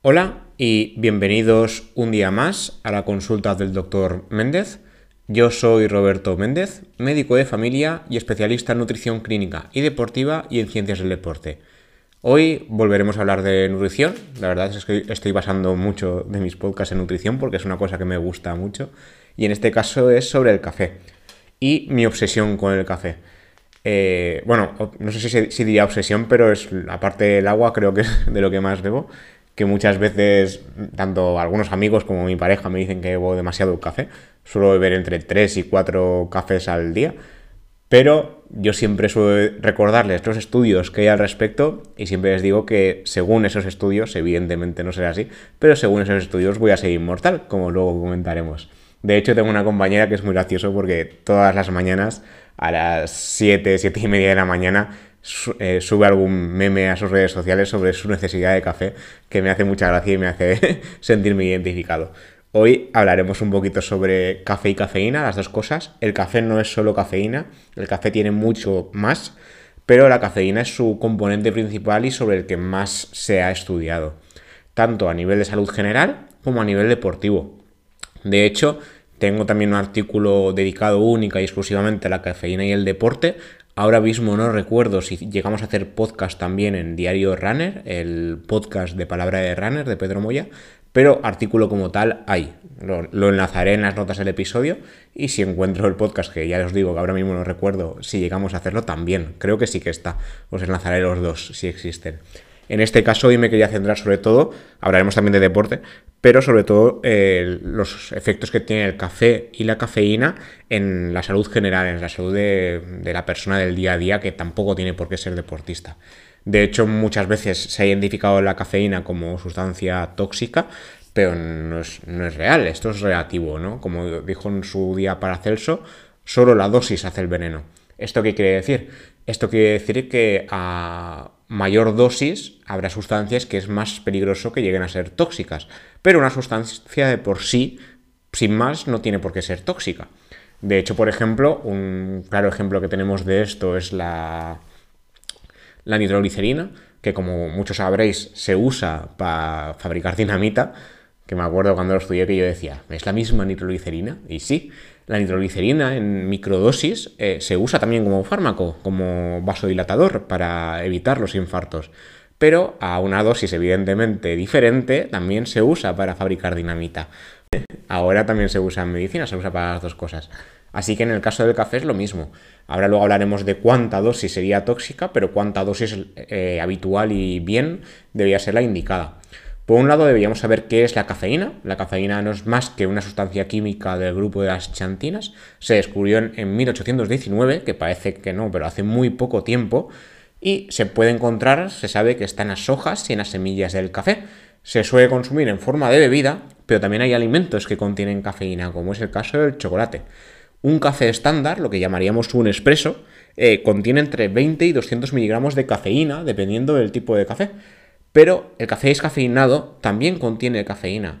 Hola y bienvenidos un día más a la consulta del doctor Méndez. Yo soy Roberto Méndez, médico de familia y especialista en nutrición clínica y deportiva y en ciencias del deporte. Hoy volveremos a hablar de nutrición. La verdad es que estoy basando mucho de mis podcasts en nutrición porque es una cosa que me gusta mucho. Y en este caso es sobre el café y mi obsesión con el café. Eh, bueno, no sé si, si, diría obsesión, pero es aparte del agua, creo que es de lo que más bebo que muchas veces tanto algunos amigos como mi pareja me dicen que bebo demasiado café. Suelo beber entre 3 y 4 cafés al día. Pero yo siempre suelo recordarles los estudios que hay al respecto y siempre les digo que según esos estudios, evidentemente no será así, pero según esos estudios voy a ser inmortal, como luego comentaremos. De hecho, tengo una compañera que es muy gracioso porque todas las mañanas, a las 7, 7 y media de la mañana, sube algún meme a sus redes sociales sobre su necesidad de café que me hace mucha gracia y me hace sentirme identificado. Hoy hablaremos un poquito sobre café y cafeína, las dos cosas. El café no es solo cafeína, el café tiene mucho más, pero la cafeína es su componente principal y sobre el que más se ha estudiado, tanto a nivel de salud general como a nivel deportivo. De hecho, tengo también un artículo dedicado única y exclusivamente a la cafeína y el deporte, Ahora mismo no recuerdo si llegamos a hacer podcast también en Diario Runner, el podcast de Palabra de Runner de Pedro Moya, pero artículo como tal hay. Lo, enlazaré en las notas del episodio y si encuentro el podcast, que ya os digo que ahora mismo no recuerdo si llegamos a hacerlo también, creo que sí que está. Os enlazaré los dos si existen. En este caso hoy me quería centrar sobre todo, hablaremos también de deporte, pero sobre todo eh, los efectos que tiene el café y la cafeína en la salud general, en la salud de, la persona del día a día que tampoco tiene por qué ser deportista. De hecho, muchas veces se ha identificado la cafeína como sustancia tóxica, pero no es, no es real, esto es relativo, ¿no? Como dijo en su día Paracelso, solo la dosis hace el veneno. ¿Esto qué quiere decir? Esto quiere decir que a mayor dosis habrá sustancias que es más peligroso que lleguen a ser tóxicas. Pero una sustancia de por sí, sin más, no tiene por qué ser tóxica. De hecho, por ejemplo, un claro ejemplo que tenemos de esto es la, nitroglicerina, que como muchos sabréis se usa para fabricar dinamita, que me acuerdo cuando lo estudié que yo decía, ¿es la misma nitroglicerina? Y sí, la nitroglicerina en microdosis eh, se usa también como fármaco, como vasodilatador para evitar los infartos. Pero a una dosis evidentemente diferente también se usa para fabricar dinamita. Ahora también se usa en medicina, se usa para las dos cosas. Así que en el caso del café es lo mismo. Ahora luego hablaremos de cuánta dosis sería tóxica, pero cuánta dosis eh, habitual y bien debería ser la indicada. Por un lado deberíamos saber qué es la cafeína. La cafeína no es más que una sustancia química del grupo de las xantinas. Se descubrió en, 1819, que parece que no, pero hace muy poco tiempo. Y se puede encontrar, se sabe que está en las hojas y en las semillas del café. Se suele consumir en forma de bebida, pero también hay alimentos que contienen cafeína, como es el caso del chocolate. Un café estándar, lo que llamaríamos un espresso, eh, contiene entre 20 y 200 miligramos de cafeína, dependiendo del tipo de café. Pero el café descafeinado también contiene cafeína.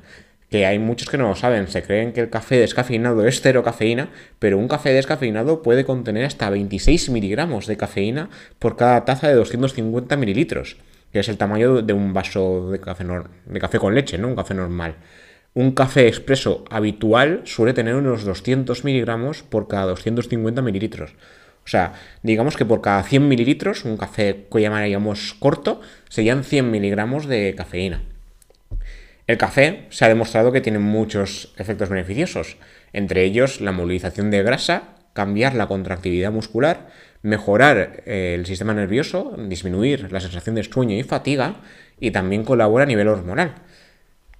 Que hay muchos que no lo saben, se creen que el café descafeinado es cero cafeína, pero un café descafeinado puede contener hasta 26 miligramos de cafeína por cada taza de 250 mililitros, que es el tamaño de un vaso de café, de café con leche, ¿no? Un café normal. Un café expreso habitual suele tener unos 200 miligramos por cada 250 mililitros. O sea, digamos que por cada 100 mililitros, un café que llamaríamos corto, serían 100 miligramos de cafeína. El café se ha demostrado que tiene muchos efectos beneficiosos, entre ellos la movilización de grasa, cambiar la contractividad muscular, mejorar eh, el sistema nervioso, disminuir la sensación de sueño y fatiga y también colabora a nivel hormonal.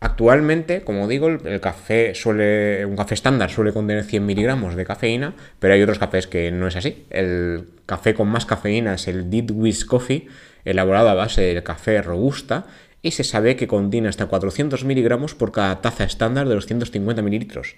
Actualmente, como digo, el, café suele, un café estándar suele contener 100 miligramos de cafeína, pero hay otros cafés que no es así. El café con más cafeína es el Dead Wish Coffee, elaborado a base de café robusta, y se sabe que contiene hasta 400 miligramos por cada taza estándar de los 150 mililitros.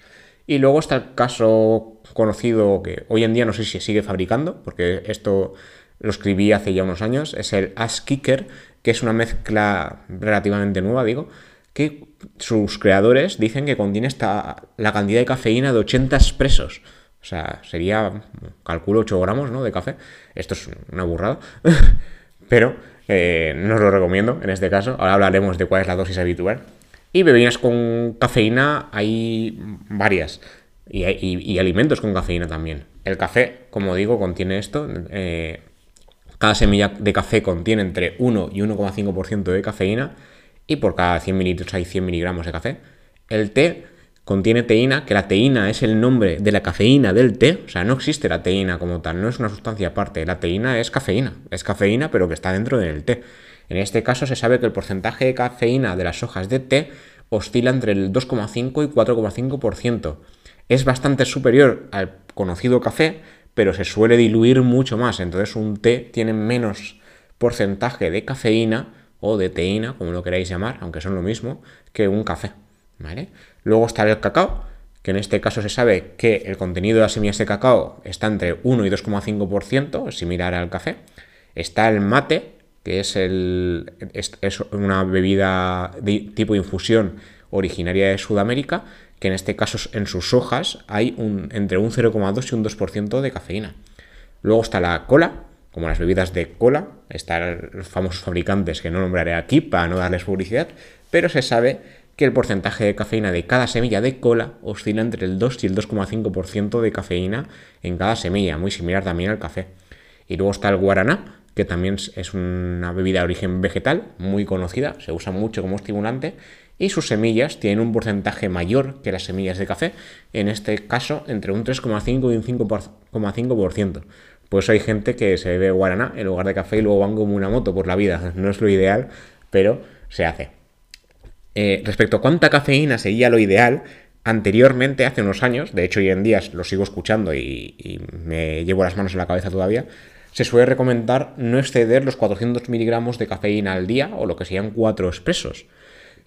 Y luego está el caso conocido que hoy en día no sé si sigue fabricando, porque esto lo escribí hace ya unos años, es el Ash Kicker, que es una mezcla relativamente nueva, digo, que sus creadores dicen que contiene la cantidad de cafeína de 80 expresos. O sea, sería, calculo, 8 gramos ¿no? de café. Esto es una burrada. Pero Eh, no os lo recomiendo en este caso. Ahora hablaremos de cuál es la dosis habitual. Y bebidas con cafeína hay varias. Y, alimentos con cafeína también. El café, como digo, contiene esto. Eh, cada semilla de café contiene entre 1 y 1,5% de cafeína. Y por cada 100 mililitros hay 100 miligramos de café. El té contiene teína, que la teína es el nombre de la cafeína del té, o sea, no existe la teína como tal, no es una sustancia aparte, la teína es cafeína, es cafeína pero que está dentro del té. En este caso se sabe que el porcentaje de cafeína de las hojas de té oscila entre el 2,5 y 4,5%. Es bastante superior al conocido café, pero se suele diluir mucho más, entonces un té tiene menos porcentaje de cafeína o de teína, como lo queráis llamar, aunque son lo mismo, que un café. Luego está el cacao, que en este caso se sabe que el contenido de las semillas de cacao está entre 1 y 2,5%, similar al café. Está el mate, que es, el, es, una bebida de tipo infusión originaria de Sudamérica, que en este caso en sus hojas hay un, entre un 0,2 y un 2% de cafeína. Luego está la cola, como las bebidas de cola, están los famosos fabricantes que no nombraré aquí para no darles publicidad, pero se sabe que el porcentaje de cafeína de cada semilla de cola oscila entre el 2 y el 2,5% de cafeína en cada semilla, muy similar también al café. Y luego está el guaraná, que también es una bebida de origen vegetal, muy conocida, se usa mucho como estimulante, y sus semillas tienen un porcentaje mayor que las semillas de café, en este caso entre un 3,5 y un 5,5%. Pues hay gente que se bebe guaraná en lugar de café y luego van como una moto por la vida. No es lo ideal, pero se hace. Eh, respecto a cuánta cafeína sería lo ideal, anteriormente, hace unos años, de hecho hoy en día lo sigo escuchando y, me llevo las manos en la cabeza todavía, se suele recomendar no exceder los 400 miligramos de cafeína al día o lo que serían 4 expresos.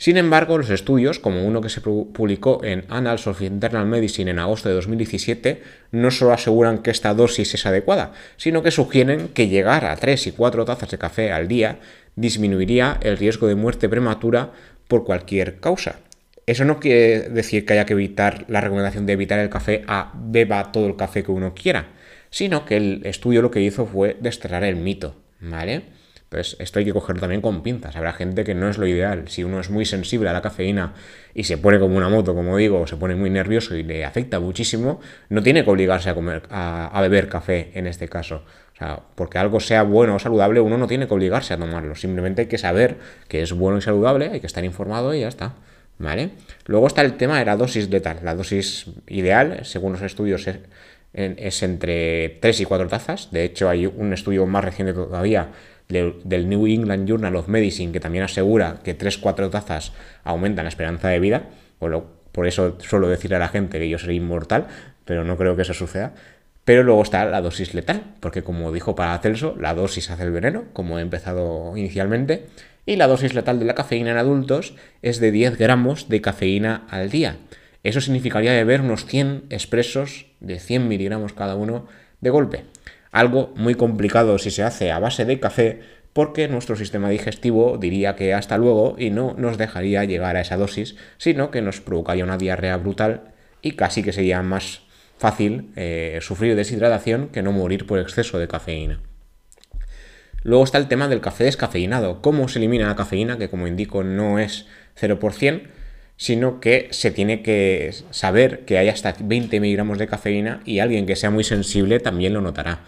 Sin embargo, los estudios, como uno que se publicó en Annals of Internal Medicine en agosto de 2017, no solo aseguran que esta dosis es adecuada, sino que sugieren que llegar a 3 y 4 tazas de café al día disminuiría el riesgo de muerte prematura por cualquier causa. Eso no quiere decir que haya que evitar la recomendación de evitar el café a beba todo el café que uno quiera, sino que el estudio lo que hizo fue desterrar el mito, ¿vale? Entonces, esto hay que cogerlo también con pinzas. Habrá gente que no es lo ideal. Si uno es muy sensible a la cafeína y se pone como una moto, como digo, o se pone muy nervioso y le afecta muchísimo, no tiene que obligarse a comer, a beber café en este caso. O sea, porque algo sea bueno o saludable, uno no tiene que obligarse a tomarlo. Simplemente hay que saber que es bueno y saludable, hay que estar informado y ya está. ¿Vale? Luego está el tema de la dosis letal. La dosis ideal, según los estudios, es, entre 3 y 4 tazas. De hecho, hay un estudio más reciente todavía del New England Journal of Medicine que también asegura que 3-4 tazas aumentan la esperanza de vida. Por, eso suelo decirle a la gente que yo seré inmortal, pero no creo que eso suceda. Pero luego está la dosis letal, porque como dijo Paracelso, la dosis hace el veneno, como he empezado inicialmente, y la dosis letal de la cafeína en adultos es de 10 gramos de cafeína al día. Eso significaría beber unos 100 expresos de 100 miligramos cada uno de golpe. Algo muy complicado si se hace a base de café, porque nuestro sistema digestivo diría que hasta luego y no nos dejaría llegar a esa dosis, sino que nos provocaría una diarrea brutal y casi que sería más fácil eh, sufrir deshidratación que no morir por exceso de cafeína. Luego está el tema del café descafeinado. ¿Cómo se elimina la cafeína? Que como indico no es 0%, sino que se tiene que saber que hay hasta 20 miligramos de cafeína y alguien que sea muy sensible también lo notará.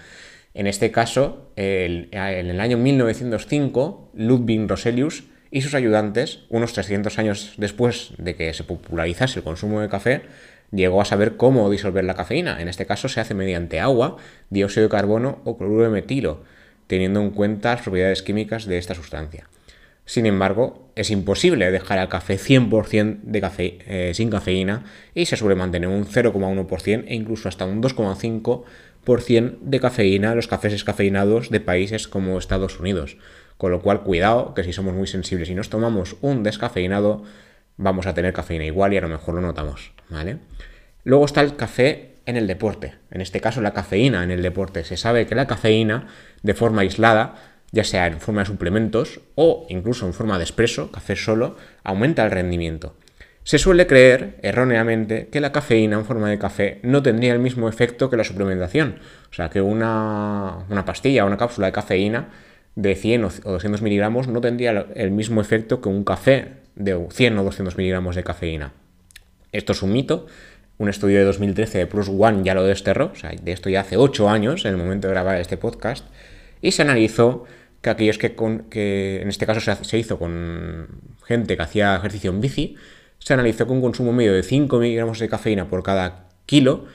En este caso, en el año 1905, Ludwig Roselius y sus ayudantes, unos 300 años después de que se popularizase el consumo de café, llegó a saber cómo disolver la cafeína. En este caso se hace mediante agua, dióxido de carbono o cloruro de metilo, teniendo en cuenta las propiedades químicas de esta sustancia. Sin embargo, es imposible dejar el café 100% de café, eh, sin cafeína y se suele mantener un 0,1% e incluso hasta un 2,5% de cafeína en los cafés descafeinados de países como Estados Unidos. Con lo cual, cuidado, que si somos muy sensibles y nos tomamos un descafeinado, vamos a tener cafeína igual y a lo mejor lo notamos, ¿vale? Luego está el café en el deporte, en este caso la cafeína en el deporte. Se sabe que la cafeína, de forma aislada, ya sea en forma de suplementos o incluso en forma de expreso, café solo, aumenta el rendimiento. Se suele creer, erróneamente, que la cafeína en forma de café no tendría el mismo efecto que la suplementación. O sea, que una, una pastilla o una cápsula de cafeína de 100 o 200 miligramos no tendría el mismo efecto que un café de 100 o 200 miligramos de cafeína. Esto es un mito. Un estudio de 2013 de Plus One ya lo desterró, o sea, de esto ya hace 8 años, en el momento de grabar este podcast, y se analizó que aquellos que, en este caso se, hizo con gente que hacía ejercicio en bici, se analizó que un consumo medio de 5 miligramos de cafeína por cada kilo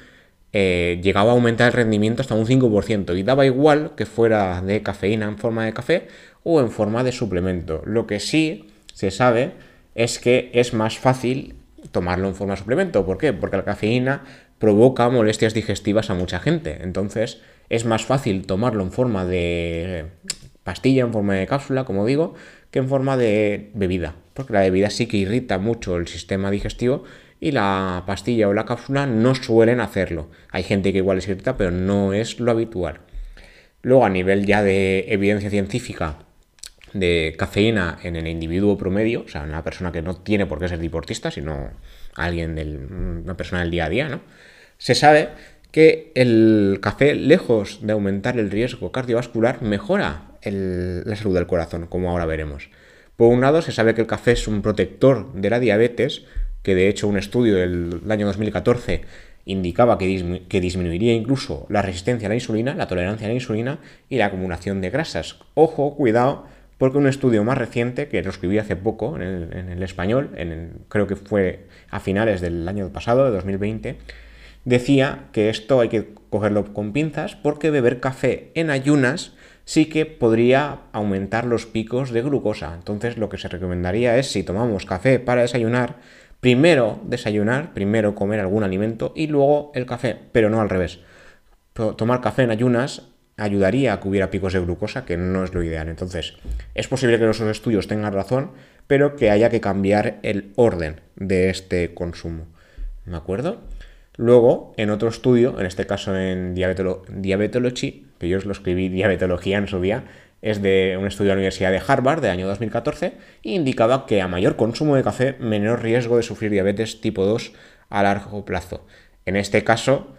eh, llegaba a aumentar el rendimiento hasta un 5% y daba igual que fuera de cafeína en forma de café o en forma de suplemento. Lo que sí se sabe es que es más fácil tomarlo en forma de suplemento. ¿Por qué? Porque la cafeína provoca molestias digestivas a mucha gente. Entonces es más fácil tomarlo en forma de pastilla, en forma de cápsula, como digo, que en forma de bebida. Porque la bebida sí que irrita mucho el sistema digestivo y la pastilla o la cápsula no suelen hacerlo. Hay gente que igual les irrita, pero no es lo habitual. Luego, a nivel ya de evidencia científica, de cafeína en el individuo promedio, o sea, una persona que no tiene por qué ser deportista, sino alguien del, una persona del día a día, ¿no? Se sabe que el café, lejos de aumentar el riesgo cardiovascular, mejora la salud del corazón, como ahora veremos. Por un lado, se sabe que el café es un protector de la diabetes, que de hecho un estudio del año 2014 indicaba que, que, disminuiría incluso la resistencia a la insulina, la tolerancia a la insulina y la acumulación de grasas. Ojo, cuidado, porque un estudio más reciente, que lo escribí hace poco en el, español, en creo que fue a finales del año pasado, de 2020, decía que esto hay que cogerlo con pinzas porque beber café en ayunas sí que podría aumentar los picos de glucosa. Entonces lo que se recomendaría es si tomamos café para desayunar, primero desayunar, primero comer algún alimento y luego el café, pero no al revés. Tomar café en ayunas ayudaría a que hubiera picos de glucosa, que no es lo ideal. Entonces, es posible que los estudios tengan razón, pero que haya que cambiar el orden de este consumo. ¿De acuerdo? Luego, en otro estudio, en este caso en Diabetología, que yo os lo escribí Diabetología en su día, es de un estudio de la Universidad de Harvard de año 2014 e indicaba que a mayor consumo de café, menor riesgo de sufrir diabetes tipo 2 a largo plazo. En este caso,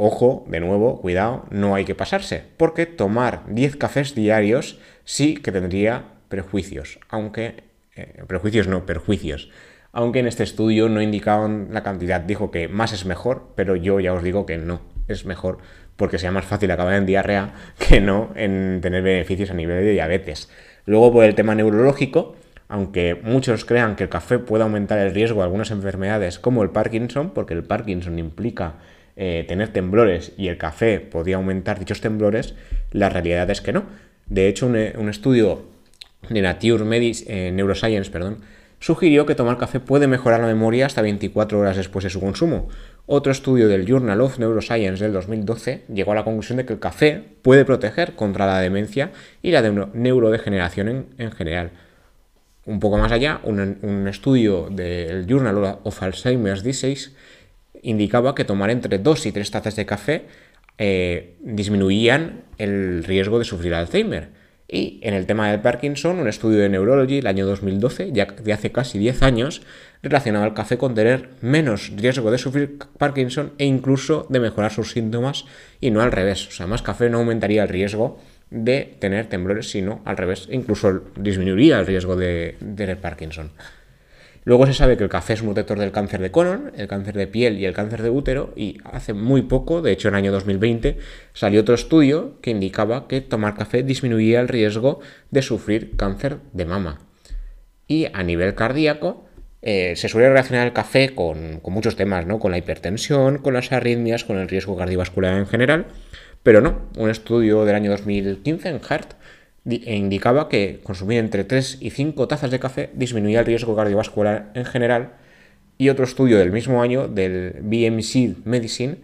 Ojo, de nuevo, cuidado, no hay que pasarse, porque tomar 10 cafés diarios sí que tendría prejuicios, aunque... Eh, prejuicios no, perjuicios. Aunque en este estudio no indicaban la cantidad, dijo que más es mejor, pero yo ya os digo que no, es mejor porque sea más fácil acabar en diarrea que no en tener beneficios a nivel de diabetes. Luego por el tema neurológico, aunque muchos crean que el café puede aumentar el riesgo de algunas enfermedades como el Parkinson, porque el Parkinson implica eh, tener temblores y el café podía aumentar dichos temblores, la realidad es que no. De hecho, un, eh, estudio de Nature Medis, eh, Neuroscience perdón, sugirió que tomar café puede mejorar la memoria hasta 24 horas después de su consumo. Otro estudio del Journal of Neuroscience del 2012 llegó a la conclusión de que el café puede proteger contra la demencia y la neurodegeneración en, general. Un poco más allá, un, estudio del Journal of Alzheimer's Disease indicaba que tomar entre 2 y 3 tazas de café eh, disminuían el riesgo de sufrir Alzheimer. Y en el tema del Parkinson, un estudio de Neurology el año 2012, ya de hace casi 10 años, relacionaba el café con tener menos riesgo de sufrir Parkinson e incluso de mejorar sus síntomas y no al revés. O sea, más café no aumentaría el riesgo de tener temblores, sino al revés, incluso disminuiría el riesgo de tener Parkinson. Luego se sabe que el café es un protector del cáncer de colon, el cáncer de piel y el cáncer de útero y hace muy poco, de hecho en el año 2020, salió otro estudio que indicaba que tomar café disminuía el riesgo de sufrir cáncer de mama. Y a nivel cardíaco, eh, se suele relacionar el café con, muchos temas, ¿no? Con la hipertensión, con las arritmias, con el riesgo cardiovascular en general, pero no. Un estudio del año 2015 en Heart e indicaba que consumir entre 3 y 5 tazas de café disminuía el riesgo cardiovascular en general y otro estudio del mismo año del BMC Medicine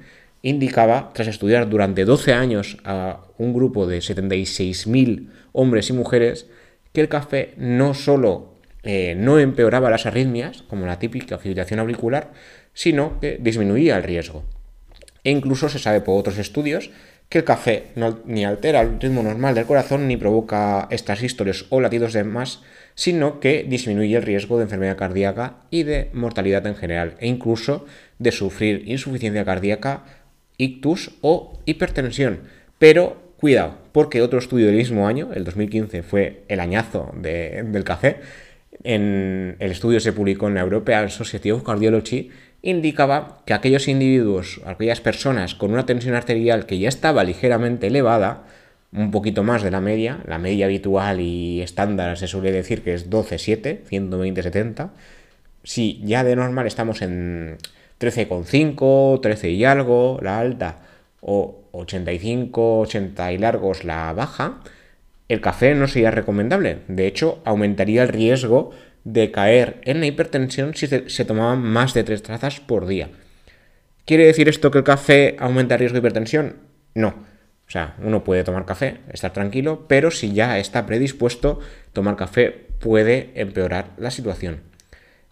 indicaba, tras estudiar durante 12 años a un grupo de 76.000 hombres y mujeres, que el café no solo eh, no empeoraba las arritmias, como la típica fibrilación auricular, sino que disminuía el riesgo. E incluso se sabe por otros estudios que el café ni altera el ritmo normal del corazón ni provoca estas historias o latidos de más, sino que disminuye el riesgo de enfermedad cardíaca y de mortalidad en general, e incluso de sufrir insuficiencia cardíaca, ictus o hipertensión. Pero cuidado, porque otro estudio del mismo año, el 2015, fue el añazo del café. En el estudio se publicó en la European Society of Cardiology, indicaba que aquellos individuos, aquellas personas con una tensión arterial que ya estaba ligeramente elevada, un poquito más de la media, la media habitual y estándar se suele decir que es 12,7, 120-70, si ya de normal estamos en 13,5, 13 y algo, la alta, o 85, 80 y largos, la baja, el café no sería recomendable. De hecho, aumentaría el riesgo de caer en la hipertensión si se, tomaban más de 3 trazas por día. ¿Quiere decir esto que el café aumenta el riesgo de hipertensión? No. O sea, uno puede tomar café, estar tranquilo, pero si ya está predispuesto, tomar café puede empeorar la situación.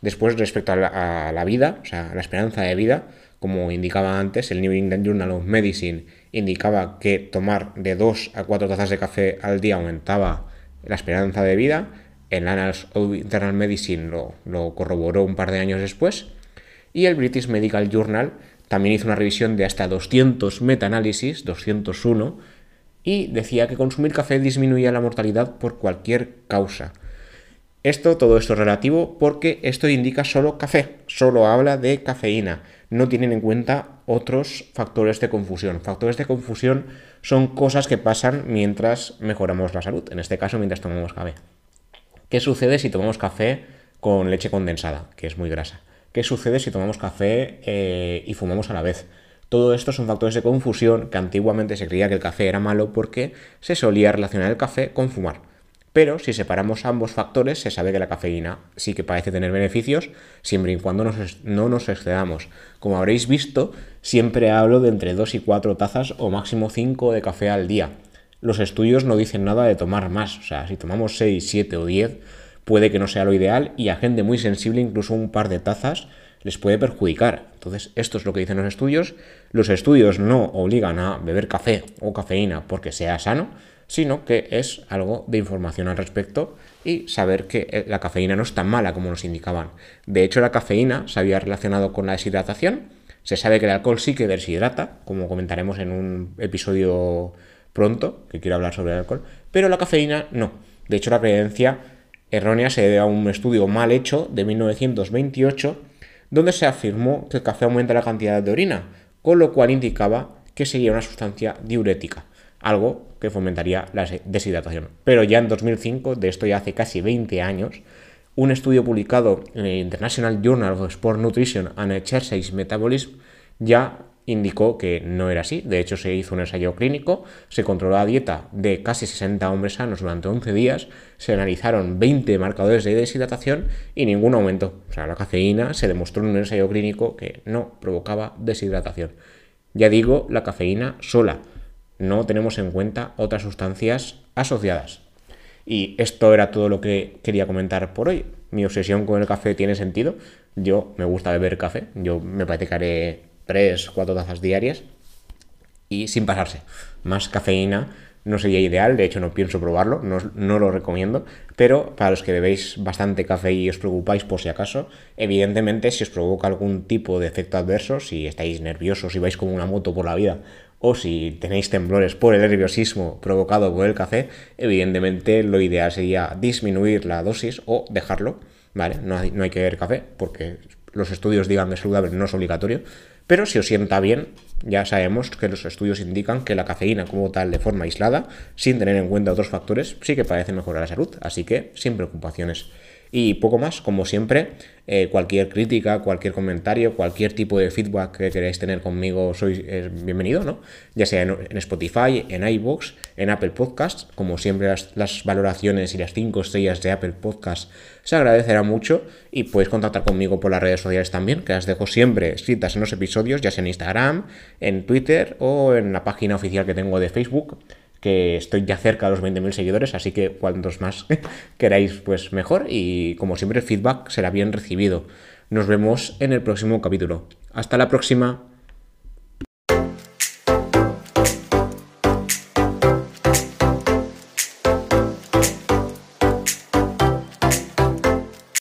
Después, respecto a la, vida, o sea, la esperanza de vida, como indicaba antes, el New England Journal of Medicine indicaba que tomar de 2 a 4 tazas de café al día aumentaba la esperanza de vida. El Annals of Internal Medicine lo, corroboró un par de años después. Y el British Medical Journal también hizo una revisión de hasta 200 metaanálisis, 201, y decía que consumir café disminuía la mortalidad por cualquier causa. Esto, todo esto es relativo porque esto indica solo café, solo habla de cafeína, no tienen en cuenta otros factores de confusión. Factores de confusión son cosas que pasan mientras mejoramos la salud, en este caso mientras tomamos café. ¿Qué sucede si tomamos café con leche condensada, que es muy grasa? ¿Qué sucede si tomamos café eh, y fumamos a la vez? Todo esto son factores de confusión que antiguamente se creía que el café era malo porque se solía relacionar el café con fumar. Pero si separamos ambos factores, se sabe que la cafeína sí que parece tener beneficios, siempre y cuando no nos excedamos. Como habréis visto, siempre hablo de entre 2 y 4 tazas o máximo 5 de café al día. Los estudios no dicen nada de tomar más, o sea, si tomamos 6, 7 o 10, puede que no sea lo ideal y a gente muy sensible incluso un par de tazas les puede perjudicar. Entonces, esto es lo que dicen los estudios. Los estudios no obligan a beber café o cafeína porque sea sano, sino que es algo de información al respecto y saber que eh, la cafeína no es tan mala como nos indicaban. De hecho, la cafeína se había relacionado con la deshidratación. Se sabe que el alcohol sí que deshidrata, como comentaremos en un episodio pronto, que quiero hablar sobre el alcohol, pero la cafeína no. De hecho, la creencia errónea se debe a un estudio mal hecho de 1928, donde se afirmó que el café aumenta la cantidad de orina, con lo cual indicaba que sería una sustancia diurética algo que fomentaría la deshidratación. Pero ya en 2005, de esto ya hace casi 20 años, un estudio publicado en el International Journal of Sport Nutrition and Exercise Metabolism ya indicó que no era así. De hecho, se hizo un ensayo clínico, se controló la dieta de casi 60 hombres sanos durante 11 días, se analizaron 20 marcadores de deshidratación y ningún aumento. O sea, la cafeína se demostró en un ensayo clínico que no provocaba deshidratación. Ya digo, la cafeína sola no tenemos en cuenta otras sustancias asociadas. Y esto era todo lo que quería comentar por hoy. Mi obsesión con el café tiene sentido. Yo me gusta beber café. Yo me parece que 3, 4 tazas diarias. Y sin pasarse. Más cafeína no sería ideal, de hecho no pienso probarlo, no, no, lo recomiendo, pero para los que bebéis bastante café y os preocupáis por si acaso, evidentemente si os provoca algún tipo de efecto adverso, si estáis nerviosos, si vais como una moto por la vida o si tenéis temblores por el nerviosismo provocado por el café, evidentemente lo ideal sería disminuir la dosis o dejarlo, ¿vale? No hay, no hay que beber café porque los estudios digan que saludable, no es obligatorio, pero si os sienta bien, ya sabemos que los estudios indican que la cafeína como tal de forma aislada, sin tener en cuenta otros factores, sí que parece mejorar la salud, así que sin preocupaciones. Y poco más, como siempre, eh, cualquier crítica, cualquier comentario, cualquier tipo de feedback que queráis tener conmigo, sois bienvenido, ¿no? Ya sea en, Spotify, en iVoox, en Apple Podcasts, como siempre las, valoraciones y las 5 estrellas de Apple Podcasts se agradecerá mucho y podéis contactar conmigo por las redes sociales también, que las dejo siempre escritas en los episodios, ya sea en Instagram, en Twitter o en la página oficial que tengo de Facebook que estoy ya cerca de los 20.000 seguidores, así que cuantos más queráis, pues mejor. Y como siempre, el feedback será bien recibido. Nos vemos en el próximo capítulo. Hasta la próxima.